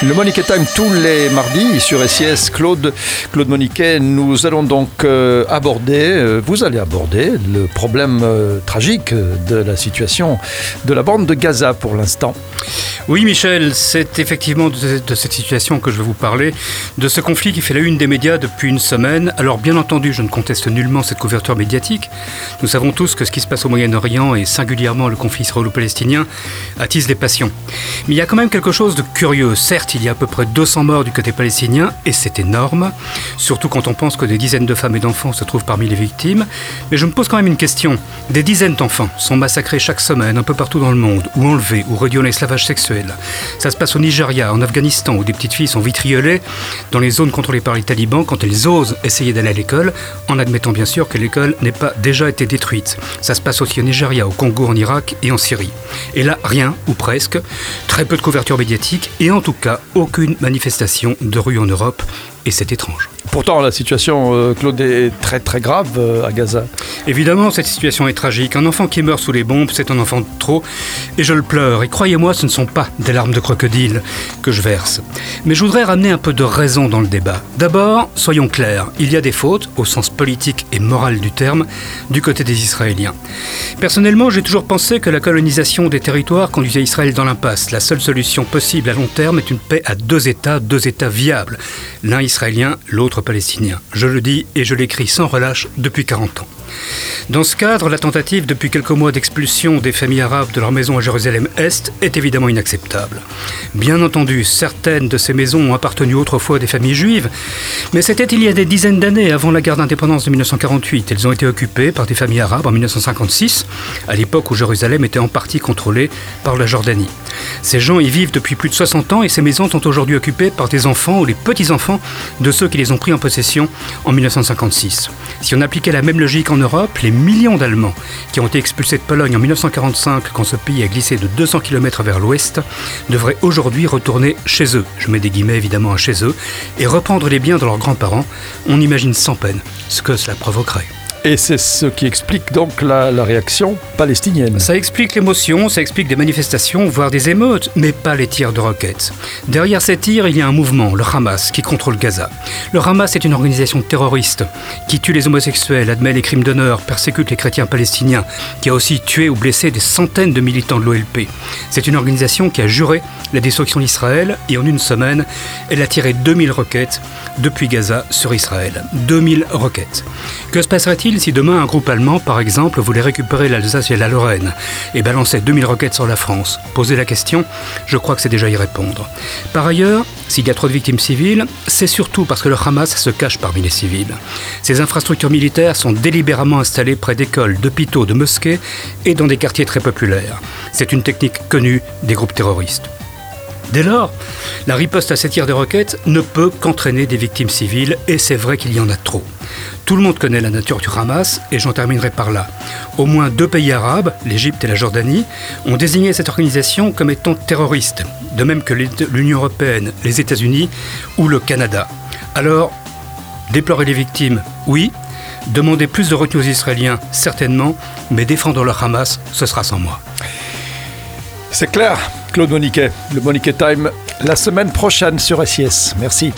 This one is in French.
Le Monique Time tous les mardis sur SIS. Claude, Claude Moniquet, nous allons donc euh, aborder, euh, vous allez aborder le problème euh, tragique de la situation de la bande de Gaza pour l'instant. Oui, Michel, c'est effectivement de, de, cette situation que je vais vous parler, de ce conflit qui fait la une des médias depuis une semaine. Alors, bien entendu, je ne conteste nullement cette couverture médiatique. Nous savons tous que ce qui se passe au Moyen-Orient et singulièrement le conflit israélo-palestinien attise les passions. Mais il y a quand même quelque chose de curieux. Certes, il y a à peu près 200 morts du côté palestinien et c'est énorme, surtout quand on pense que des dizaines de femmes et d'enfants se trouvent parmi les victimes. Mais je me pose quand même une question. Des dizaines d'enfants sont massacrés chaque semaine un peu partout dans le monde, ou enlevés, ou réduits en esclavage sexuel ça se passe au Nigeria, en Afghanistan, où des petites filles sont vitriolées dans les zones contrôlées par les talibans quand elles osent essayer d'aller à l'école, en admettant bien sûr que l'école n'ait pas déjà été détruite. Ça se passe aussi au Nigeria, au Congo, en Irak et en Syrie. Et là, rien, ou presque, très peu de couverture médiatique, et en tout cas, aucune manifestation de rue en Europe, et c'est étrange. Pourtant, la situation, euh, Claude, est très très grave euh, à Gaza. Évidemment, cette situation est tragique. Un enfant qui meurt sous les bombes, c'est un enfant de trop. Et je le pleure. Et croyez-moi, ce ne sont pas des larmes de crocodile que je verse. Mais je voudrais ramener un peu de raison dans le débat. D'abord, soyons clairs, il y a des fautes, au sens politique et moral du terme, du côté des Israéliens. Personnellement, j'ai toujours pensé que la colonisation des territoires conduisait Israël dans l'impasse. La seule solution possible à long terme est une paix à deux États, deux États viables. L'un israélien, l'autre palestinien. Je le dis et je l'écris sans relâche depuis 40 ans. Dans ce cadre, la tentative depuis quelques mois d'expulsion des familles arabes de leur maison à Jérusalem-Est est évidemment inacceptable. Bien entendu, certaines de ces maisons ont appartenu autrefois à des familles juives, mais c'était il y a des dizaines d'années avant la guerre d'indépendance de 1948. Elles ont été occupées par des familles arabes en 1956, à l'époque où Jérusalem était en partie contrôlée par la Jordanie. Ces gens y vivent depuis plus de 60 ans et ces maisons sont aujourd'hui occupées par des enfants ou les petits-enfants de ceux qui les ont pris en possession en 1956. Si on appliquait la même logique en Europe, les millions d'Allemands qui ont été expulsés de Pologne en 1945 quand ce pays a glissé de 200 km vers l'ouest devraient aujourd'hui retourner chez eux, je mets des guillemets évidemment à chez eux, et reprendre les biens de leurs grands-parents. On imagine sans peine ce que cela provoquerait. Et c'est ce qui explique donc la, réaction palestinienne. Ça explique l'émotion, ça explique des manifestations, voire des émeutes, mais pas les tirs de roquettes. Derrière ces tirs, il y a un mouvement, le Hamas, qui contrôle Gaza. Le Hamas est une organisation terroriste qui tue les homosexuels, admet les crimes d'honneur, persécute les chrétiens palestiniens, qui a aussi tué ou blessé des centaines de militants de l'OLP. C'est une organisation qui a juré la destruction d'Israël et en une semaine, elle a tiré 2000 roquettes depuis Gaza sur Israël. 2000 roquettes. Que se passerait-il si demain un groupe allemand, par exemple, voulait récupérer l'Alsace et la Lorraine et balançait 2000 roquettes sur la France? Poser la question, je crois que c'est déjà y répondre. Par ailleurs, s'il y a trop de victimes civiles, c'est surtout parce que le Hamas se cache parmi les civils. Ces infrastructures militaires sont délibérément installées près d'écoles, d'hôpitaux, de mosquées et dans des quartiers très populaires. C'est une technique connue des groupes terroristes. Dès lors, la riposte à ces tirs de roquettes ne peut qu'entraîner des victimes civiles, et c'est vrai qu'il y en a trop. Tout le monde connaît la nature du Hamas, et j'en terminerai par là. Au moins deux pays arabes, l'Égypte et la Jordanie, ont désigné cette organisation comme étant terroriste, de même que l'Union européenne, les États-Unis ou le Canada. Alors, déplorer les victimes, oui. Demander plus de retenue aux Israéliens, certainement, mais défendre le Hamas, ce sera sans moi. C'est clair, Claude Moniquet, le Moniquet Time, la semaine prochaine sur SIS. Merci.